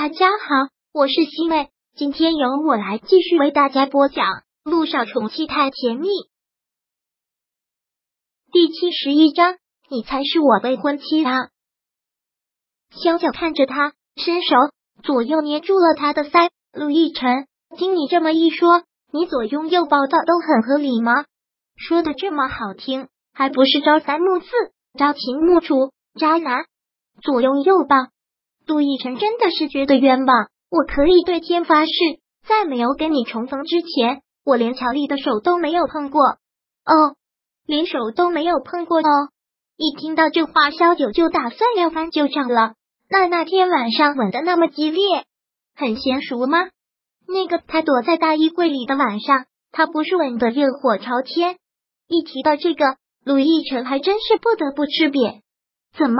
大家好，我是西妹，今天由我来继续为大家播讲《路上宠妻太甜蜜》第七十一章。你才是我未婚妻啊！萧九看着他，伸手左右捏住了他的腮。陆亦辰，听你这么一说，你左拥右抱的都很合理吗？说的这么好听，还不是朝三暮四、朝秦暮楚？渣男，左拥右抱。陆亦辰真的是觉得冤枉。我可以对天发誓，在没有跟你重逢之前，我连乔丽的手都没有碰过。哦，连手都没有碰过哦。一听到这话，萧九就打算要翻旧账了。那那天晚上吻的那么激烈，很娴熟吗？那个他躲在大衣柜里的晚上，他不是吻的热火朝天？一提到这个，陆亦辰还真是不得不吃瘪。怎么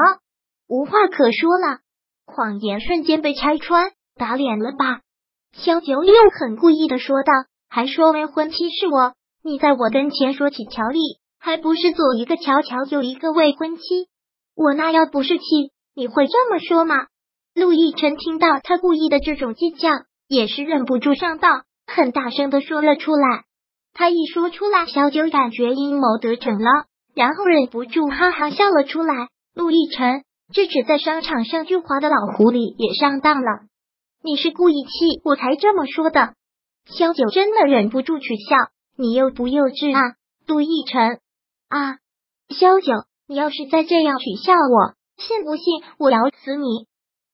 无话可说了？谎言瞬间被拆穿，打脸了吧？萧九又很故意的说道：“还说未婚妻是我，你在我跟前说起乔丽。”还不是左一个乔乔，右一个未婚妻。我那要不是气，你会这么说吗？陆亦辰听到他故意的这种计较，也是忍不住上当，很大声的说了出来。他一说出来，小九感觉阴谋得逞了，然后忍不住哈哈笑了出来。陆亦辰，这只在商场上就滑的老狐狸也上当了。你是故意气我才这么说的。萧九真的忍不住取笑，你幼不幼稚啊，陆亦辰。啊，萧九，你要是再这样取笑我，信不信我咬死你？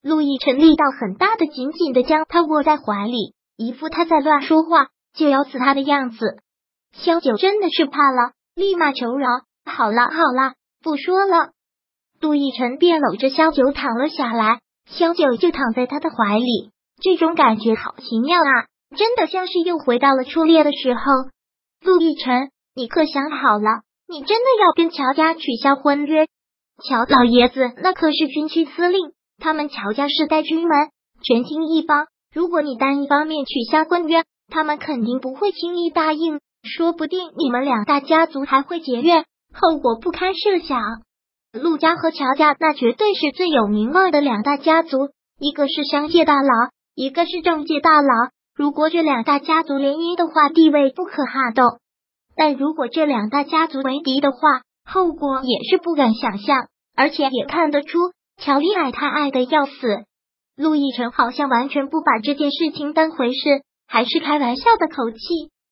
陆亦辰力道很大的，紧紧的将他握在怀里，一副他在乱说话就咬死他的样子。萧九真的是怕了，立马求饶：“好了好了，不说了。”陆亦辰便搂着萧九躺了下来，萧九就躺在他的怀里，这种感觉好奇妙啊，真的像是又回到了初恋的时候。陆亦辰，你可想好了？你真的要跟乔家取消婚约？乔老爷子那可是军区司令，他们乔家世代军门，权倾一方。如果你单一方面取消婚约，他们肯定不会轻易答应，说不定你们两大家族还会结怨，后果不堪设想。陆家和乔家那绝对是最有名望的两大家族，一个是商界大佬，一个是政界大佬。如果这两大家族联姻的话，地位不可撼动。但如果这两大家族为敌的话，后果也是不敢想象。而且也看得出，乔丽爱他爱的要死。陆亦辰好像完全不把这件事情当回事，还是开玩笑的口气，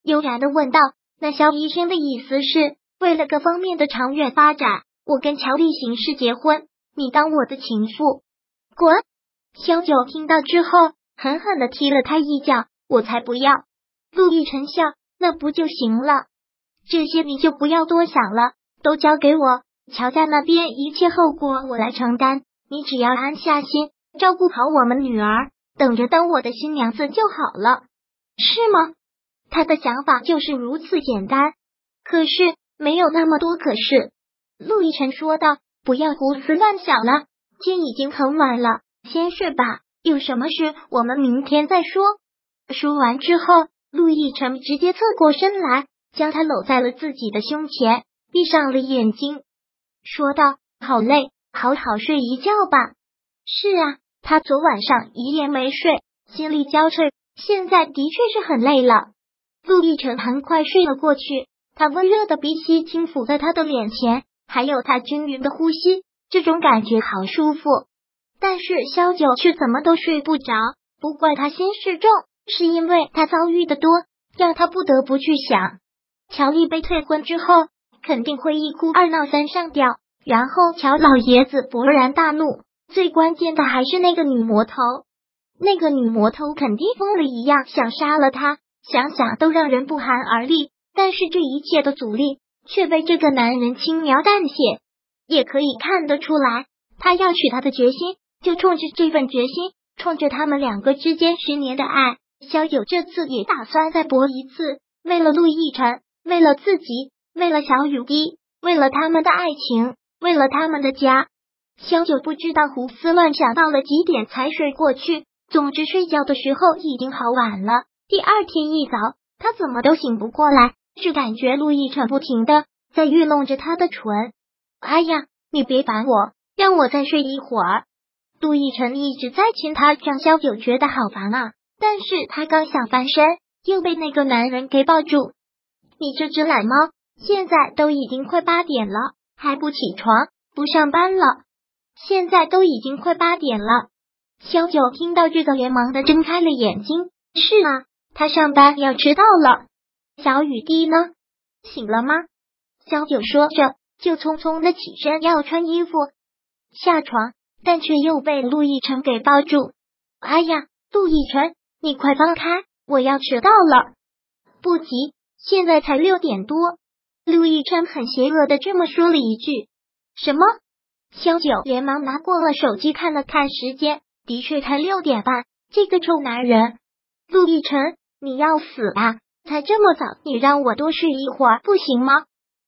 悠然的问道：“那肖医生的意思是，为了各方面的长远发展，我跟乔丽行事结婚，你当我的情妇？”滚！萧九听到之后，狠狠的踢了他一脚。我才不要！陆亦辰笑：“那不就行了？”这些你就不要多想了，都交给我。乔家那边一切后果我来承担，你只要安下心，照顾好我们女儿，等着当我的新娘子就好了，是吗？他的想法就是如此简单。可是没有那么多可是。陆亦辰说道：“不要胡思乱想了，天已经很晚了，先睡吧。有什么事我们明天再说。”说完之后，陆亦辰直接侧过身来。将他搂在了自己的胸前，闭上了眼睛，说道：“好累，好好睡一觉吧。”是啊，他昨晚上一夜没睡，心力交瘁，现在的确是很累了。陆亦辰很快睡了过去，他温热的鼻息轻抚在他的脸前，还有他均匀的呼吸，这种感觉好舒服。但是萧九却怎么都睡不着，不怪他心事重，是因为他遭遇的多，让他不得不去想。乔丽被退婚之后，肯定会一哭二闹三上吊，然后乔老爷子勃然大怒。最关键的还是那个女魔头，那个女魔头肯定疯了一样想杀了他，想想都让人不寒而栗。但是这一切的阻力却被这个男人轻描淡写，也可以看得出来，他要娶她的决心就冲着这份决心，冲着他们两个之间十年的爱。萧九这次也打算再搏一次，为了陆亦辰。为了自己，为了小雨滴，为了他们的爱情，为了他们的家，萧九不知道胡思乱想到了几点才睡过去。总之，睡觉的时候已经好晚了。第二天一早，他怎么都醒不过来，只感觉陆亦辰不停的在愚弄着他的唇。哎呀，你别烦我，让我再睡一会儿。陆亦辰一直在亲他，让萧九觉得好烦啊。但是他刚想翻身，又被那个男人给抱住。你这只懒猫，现在都已经快八点了，还不起床，不上班了？现在都已经快八点了。萧九听到这个，连忙的睁开了眼睛。是啊，他上班要迟到了。小雨滴呢？醒了吗？萧九说着，就匆匆的起身要穿衣服下床，但却又被陆亦辰给抱住。哎呀，陆亦辰，你快放开，我要迟到了。不急，现在才六点多。陆亦辰很邪恶的这么说了一句。什么？萧九连忙拿过了手机看了看时间，的确才六点半。这个臭男人，陆亦辰，你要死啊！才这么早，你让我多睡一会儿不行吗？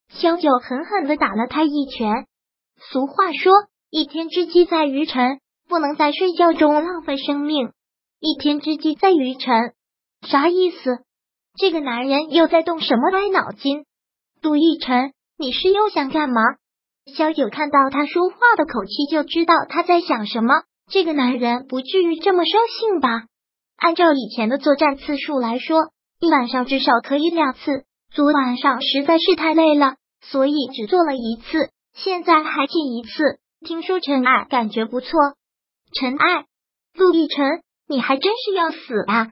萧九狠狠的打了他一拳。俗话说，一天之计在于晨，不能在睡觉中浪费生命。一天之计在于晨，啥意思？这个男人又在动什么歪脑筋？杜奕晨，你是又想干嘛？萧九看到他说话的口气，就知道他在想什么。这个男人不至于这么生性吧？按照以前的作战次数来说，一晚上至少可以两次。昨晚上实在是太累了，所以只做了一次。现在还进一次。听说陈爱感觉不错。陈爱，陆亦辰，你还真是要死啊！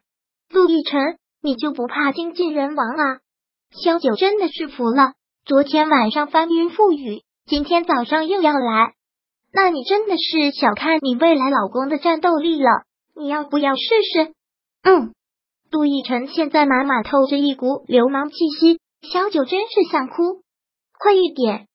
陆亦辰，你就不怕精尽人亡啊？萧九真的是服了。昨天晚上翻云覆雨，今天早上又要来，那你真的是小看你未来老公的战斗力了。你要不要试试？嗯。杜奕辰现在满满透着一股流氓气息，小九真是想哭。快一点！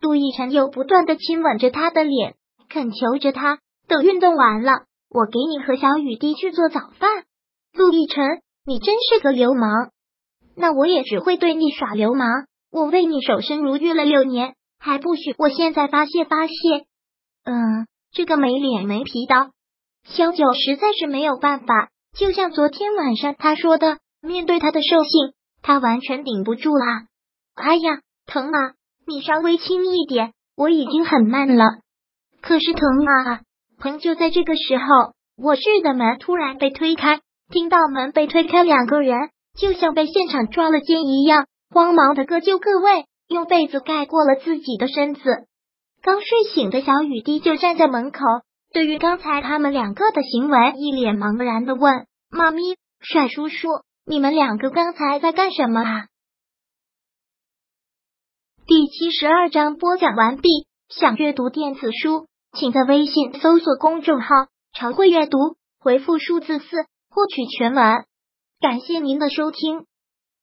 杜奕辰又不断的亲吻着他的脸，恳求着他。等运动完了，我给你和小雨滴去做早饭。陆亦辰，你真是个流氓！那我也只会对你耍流氓。我为你守身如玉了六年，还不许我现在发泄发泄？嗯，这个没脸没皮的小九实在是没有办法。就像昨天晚上他说的，面对他的兽性，他完全顶不住啦！哎呀，疼啊！你稍微轻一点，我已经很慢了，可是疼啊！疼！就在这个时候，卧室的门突然被推开，听到门被推开，两个人就像被现场抓了奸一样，慌忙的各就各位，用被子盖过了自己的身子。刚睡醒的小雨滴就站在门口。对于刚才他们两个的行为，一脸茫然的问：“妈咪，帅叔叔，你们两个刚才在干什么啊？”第七十二章播讲完毕。想阅读电子书，请在微信搜索公众号“常会阅读”，回复数字四获取全文。感谢您的收听。